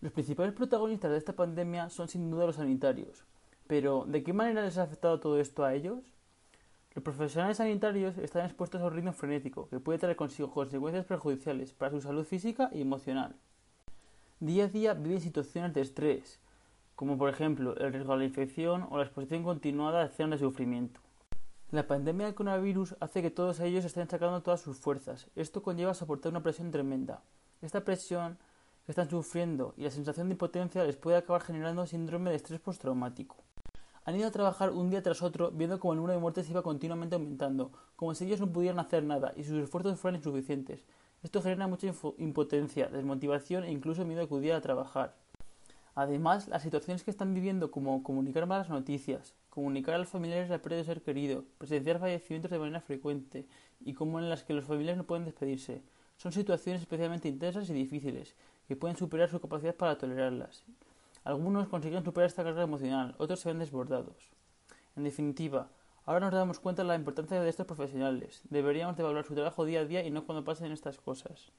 Los principales protagonistas de esta pandemia son sin duda los sanitarios. Pero, ¿de qué manera les ha afectado todo esto a ellos? Los profesionales sanitarios están expuestos a un ritmo frenético que puede traer consigo consecuencias perjudiciales para su salud física y emocional. Día a día viven situaciones de estrés, como por ejemplo el riesgo a la infección o la exposición continuada a escenas de sufrimiento. La pandemia del coronavirus hace que todos ellos estén sacando todas sus fuerzas. Esto conlleva soportar una presión tremenda. Esta presión que están sufriendo y la sensación de impotencia les puede acabar generando síndrome de estrés postraumático. Han ido a trabajar un día tras otro viendo como el número de muertes iba continuamente aumentando, como si ellos no pudieran hacer nada y sus esfuerzos fueran insuficientes. Esto genera mucha impotencia, desmotivación e incluso miedo a acudir a trabajar. Además, las situaciones que están viviendo como comunicar malas noticias, comunicar a los familiares la pérdida de ser querido, presenciar fallecimientos de manera frecuente y como en las que los familiares no pueden despedirse, son situaciones especialmente intensas y difíciles, que pueden superar su capacidad para tolerarlas. Algunos consiguen superar esta carga emocional, otros se ven desbordados. En definitiva, ahora nos damos cuenta de la importancia de estos profesionales. Deberíamos de evaluar su trabajo día a día y no cuando pasen estas cosas.